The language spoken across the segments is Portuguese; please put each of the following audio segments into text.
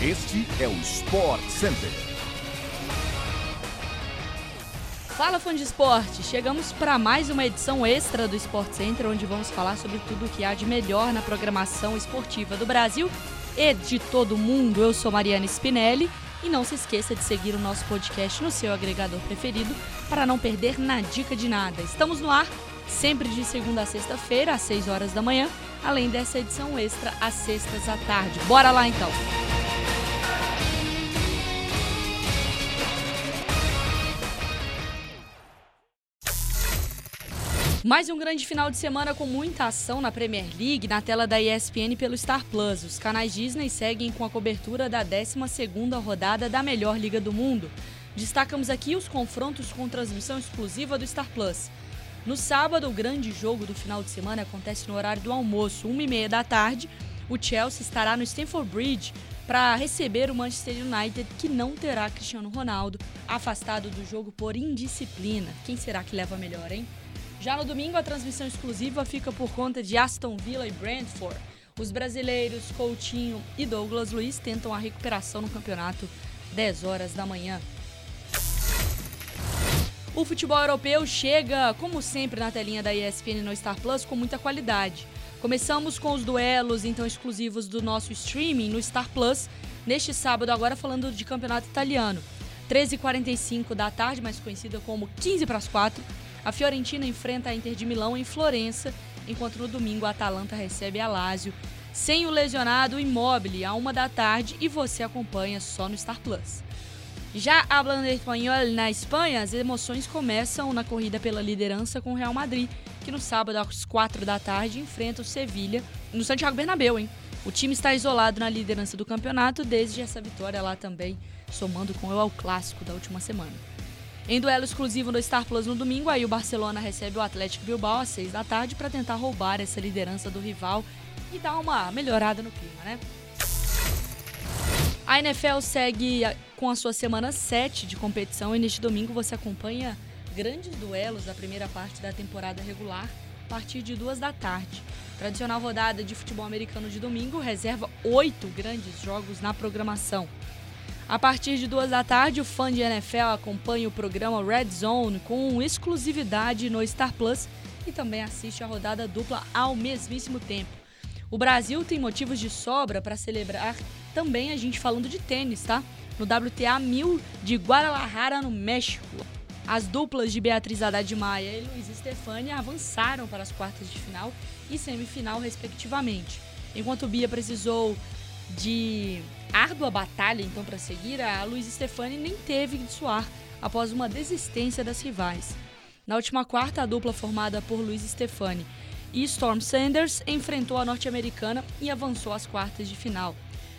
Este é o Sport Center. Fala fã de esporte! Chegamos para mais uma edição extra do Sport Center, onde vamos falar sobre tudo o que há de melhor na programação esportiva do Brasil e de todo mundo. Eu sou Mariana Spinelli e não se esqueça de seguir o nosso podcast no seu agregador preferido para não perder na dica de nada. Estamos no ar sempre de segunda a sexta-feira, às 6 horas da manhã, além dessa edição extra às sextas à tarde. Bora lá então! Mais um grande final de semana com muita ação na Premier League, na tela da ESPN pelo Star Plus. Os canais Disney seguem com a cobertura da 12ª rodada da melhor liga do mundo. Destacamos aqui os confrontos com transmissão exclusiva do Star Plus. No sábado, o grande jogo do final de semana acontece no horário do almoço, 1h30 da tarde. O Chelsea estará no Stamford Bridge para receber o Manchester United, que não terá Cristiano Ronaldo, afastado do jogo por indisciplina. Quem será que leva melhor, hein? Já no domingo, a transmissão exclusiva fica por conta de Aston Villa e Brentford. Os brasileiros Coutinho e Douglas Luiz tentam a recuperação no campeonato 10 horas da manhã. O futebol europeu chega, como sempre, na telinha da ESPN no Star Plus com muita qualidade. Começamos com os duelos então exclusivos do nosso streaming no Star Plus, neste sábado agora falando de campeonato italiano. 13h45 da tarde, mais conhecida como 15 para as 4, a Fiorentina enfrenta a Inter de Milão em Florença, enquanto no domingo a Atalanta recebe a Lazio, sem o lesionado Immobile, a uma da tarde, e você acompanha só no Star Plus. Já hablando espanhol na Espanha, as emoções começam na corrida pela liderança com o Real Madrid, que no sábado às 4 da tarde enfrenta o Sevilha no Santiago Bernabéu, hein? O time está isolado na liderança do campeonato desde essa vitória lá também, somando com o El Clássico da última semana. Em duelo exclusivo no Star Plus no domingo, aí o Barcelona recebe o Atlético Bilbao às 6 da tarde para tentar roubar essa liderança do rival e dar uma melhorada no clima, né? A NFL segue com a sua semana 7 de competição e neste domingo você acompanha grandes duelos da primeira parte da temporada regular a partir de duas da tarde. Tradicional rodada de futebol americano de domingo reserva oito grandes jogos na programação. A partir de duas da tarde, o fã de NFL acompanha o programa Red Zone com exclusividade no Star Plus e também assiste a rodada dupla ao mesmíssimo tempo. O Brasil tem motivos de sobra para celebrar também a gente falando de tênis, tá? No WTA 1000 de Guadalajara, no México. As duplas de Beatriz Haddad Maia e Luiz Stefani avançaram para as quartas de final e semifinal, respectivamente. Enquanto Bia precisou de árdua batalha então para seguir, a Luiz Stefani nem teve de suar após uma desistência das rivais. Na última quarta, a dupla formada por Luiz Stefani e Storm Sanders enfrentou a norte-americana e avançou às quartas de final.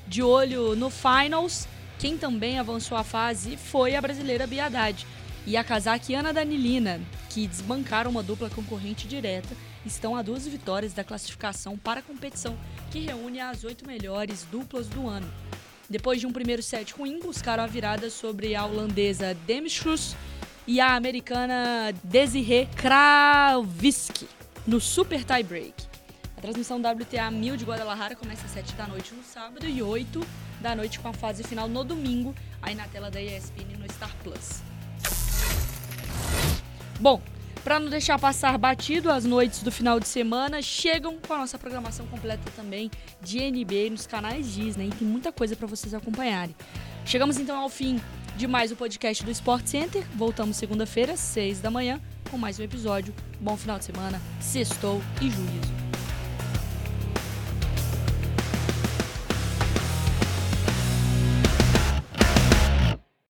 De olho no finals, quem também avançou a fase foi a brasileira Bia Haddad e a casaquiana Danilina, que desbancaram uma dupla concorrente direta, estão a duas vitórias da classificação para a competição, que reúne as oito melhores duplas do ano. Depois de um primeiro set ruim, buscaram a virada sobre a holandesa Demschus e a americana Desiree Kravitsky no super tie break. A transmissão WTA 1000 de Guadalajara começa às 7 da noite no sábado e 8 da noite com a fase final no domingo, aí na tela da ESPN no Star Plus. Bom, para não deixar passar batido, as noites do final de semana chegam com a nossa programação completa também de NBA nos canais Disney. Tem muita coisa para vocês acompanharem. Chegamos então ao fim de mais o um podcast do Sport Center. Voltamos segunda-feira, 6 da manhã, com mais um episódio. Bom final de semana, sextou e juízo.